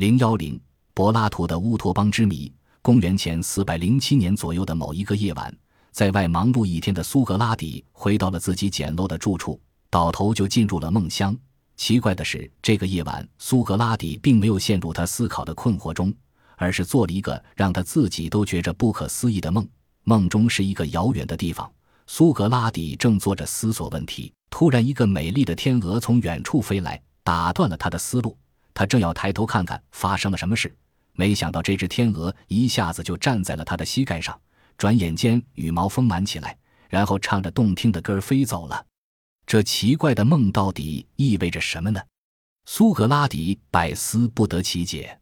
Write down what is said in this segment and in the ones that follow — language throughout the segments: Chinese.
零幺零，柏拉图的乌托邦之谜。公元前四百零七年左右的某一个夜晚，在外忙碌一天的苏格拉底回到了自己简陋的住处，倒头就进入了梦乡。奇怪的是，这个夜晚，苏格拉底并没有陷入他思考的困惑中，而是做了一个让他自己都觉着不可思议的梦。梦中是一个遥远的地方，苏格拉底正坐着思索问题，突然，一个美丽的天鹅从远处飞来，打断了他的思路。他正要抬头看看发生了什么事，没想到这只天鹅一下子就站在了他的膝盖上，转眼间羽毛丰满起来，然后唱着动听的歌飞走了。这奇怪的梦到底意味着什么呢？苏格拉底百思不得其解。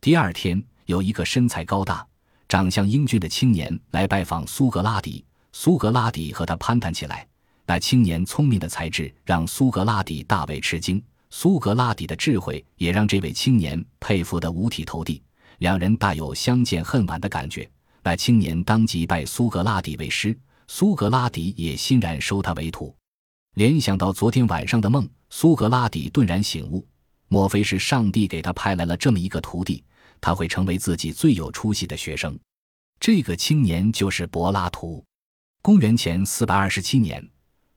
第二天，有一个身材高大、长相英俊的青年来拜访苏格拉底，苏格拉底和他攀谈起来。那青年聪明的才智让苏格拉底大为吃惊。苏格拉底的智慧也让这位青年佩服得五体投地，两人大有相见恨晚的感觉。那青年当即拜苏格拉底为师，苏格拉底也欣然收他为徒。联想到昨天晚上的梦，苏格拉底顿然醒悟：莫非是上帝给他派来了这么一个徒弟？他会成为自己最有出息的学生。这个青年就是柏拉图。公元前四百二十七年。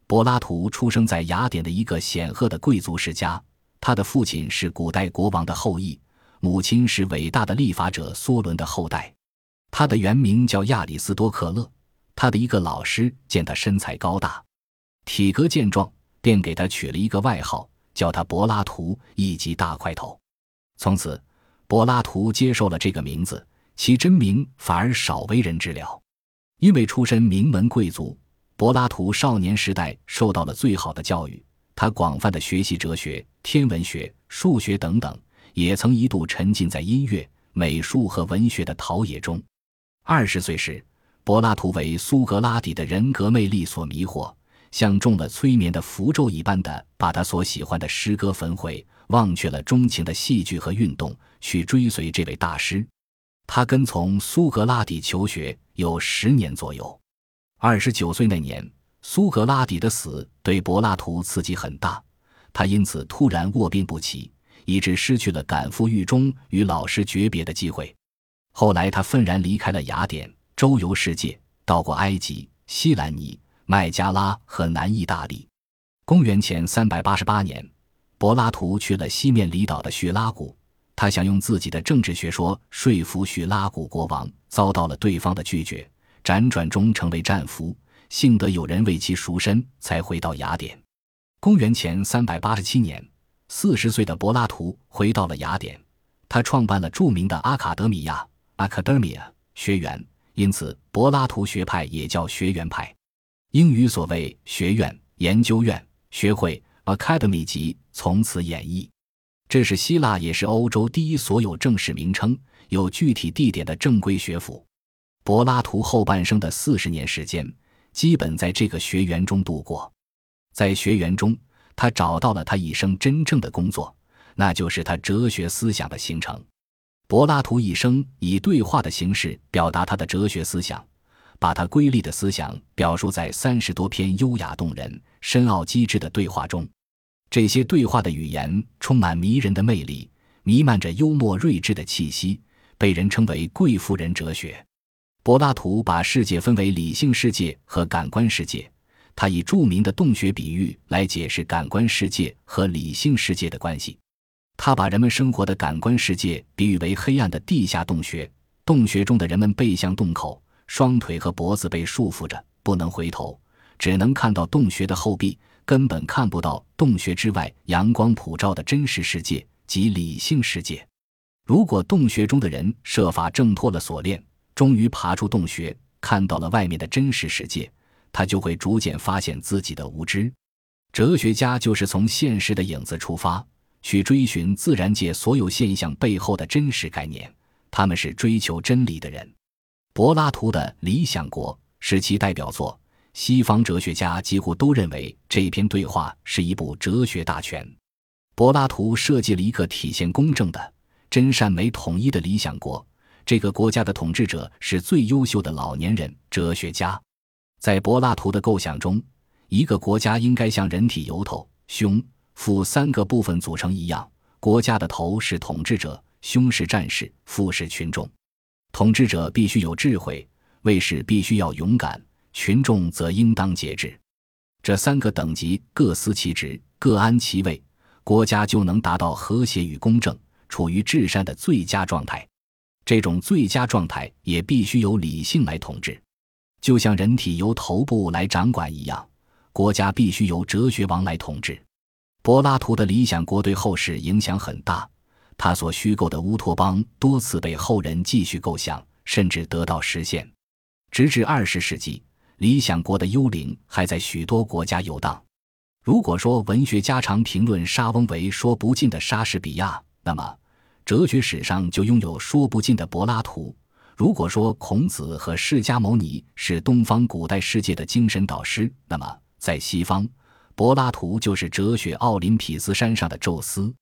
柏拉图出生在雅典的一个显赫的贵族世家，他的父亲是古代国王的后裔，母亲是伟大的立法者梭伦的后代。他的原名叫亚里斯多克勒。他的一个老师见他身材高大，体格健壮，便给他取了一个外号，叫他柏拉图，以及大块头。从此，柏拉图接受了这个名字，其真名反而少为人知了。因为出身名门贵族。柏拉图少年时代受到了最好的教育，他广泛的学习哲学、天文学、数学等等，也曾一度沉浸在音乐、美术和文学的陶冶中。二十岁时，柏拉图为苏格拉底的人格魅力所迷惑，像中了催眠的符咒一般的把他所喜欢的诗歌焚毁，忘却了钟情的戏剧和运动，去追随这位大师。他跟从苏格拉底求学有十年左右。二十九岁那年，苏格拉底的死对柏拉图刺激很大，他因此突然卧病不起，以致失去了赶赴狱中与老师诀别的机会。后来，他愤然离开了雅典，周游世界，到过埃及、西兰尼、麦加拉和南意大利。公元前三百八十八年，柏拉图去了西面离岛的叙拉古，他想用自己的政治学说说服叙拉古国王，遭到了对方的拒绝。辗转中成为战俘，幸得有人为其赎身，才回到雅典。公元前三百八十七年，四十岁的柏拉图回到了雅典，他创办了著名的阿卡德米亚 （Academia） 学园，因此柏拉图学派也叫学园派。英语所谓学院、研究院、学会 （Academy） 即从此演绎。这是希腊也是欧洲第一所有正式名称、有具体地点的正规学府。柏拉图后半生的四十年时间，基本在这个学园中度过。在学园中，他找到了他一生真正的工作，那就是他哲学思想的形成。柏拉图一生以对话的形式表达他的哲学思想，把他瑰丽的思想表述在三十多篇优雅动人、深奥机智的对话中。这些对话的语言充满迷人的魅力，弥漫着幽默睿智的气息，被人称为“贵妇人哲学”。柏拉图把世界分为理性世界和感官世界，他以著名的洞穴比喻来解释感官世界和理性世界的关系。他把人们生活的感官世界比喻为黑暗的地下洞穴，洞穴中的人们背向洞口，双腿和脖子被束缚着，不能回头，只能看到洞穴的后壁，根本看不到洞穴之外阳光普照的真实世界及理性世界。如果洞穴中的人设法挣脱了锁链，终于爬出洞穴，看到了外面的真实世界，他就会逐渐发现自己的无知。哲学家就是从现实的影子出发，去追寻自然界所有现象背后的真实概念。他们是追求真理的人。柏拉图的《理想国》是其代表作，西方哲学家几乎都认为这篇对话是一部哲学大全。柏拉图设计了一个体现公正的、真善美统一的理想国。这个国家的统治者是最优秀的老年人哲学家，在柏拉图的构想中，一个国家应该像人体由头、胸、腹三个部分组成一样。国家的头是统治者，胸是战士，腹是群众。统治者必须有智慧，卫士必须要勇敢，群众则应当节制。这三个等级各司其职，各安其位，国家就能达到和谐与公正，处于至善的最佳状态。这种最佳状态也必须由理性来统治，就像人体由头部来掌管一样，国家必须由哲学王来统治。柏拉图的理想国对后世影响很大，他所虚构的乌托邦多次被后人继续构想，甚至得到实现，直至二十世纪。理想国的幽灵还在许多国家游荡。如果说文学家常评论莎翁为说不尽的莎士比亚，那么哲学史上就拥有说不尽的柏拉图。如果说孔子和释迦牟尼是东方古代世界的精神导师，那么在西方，柏拉图就是哲学奥林匹斯山上的宙斯。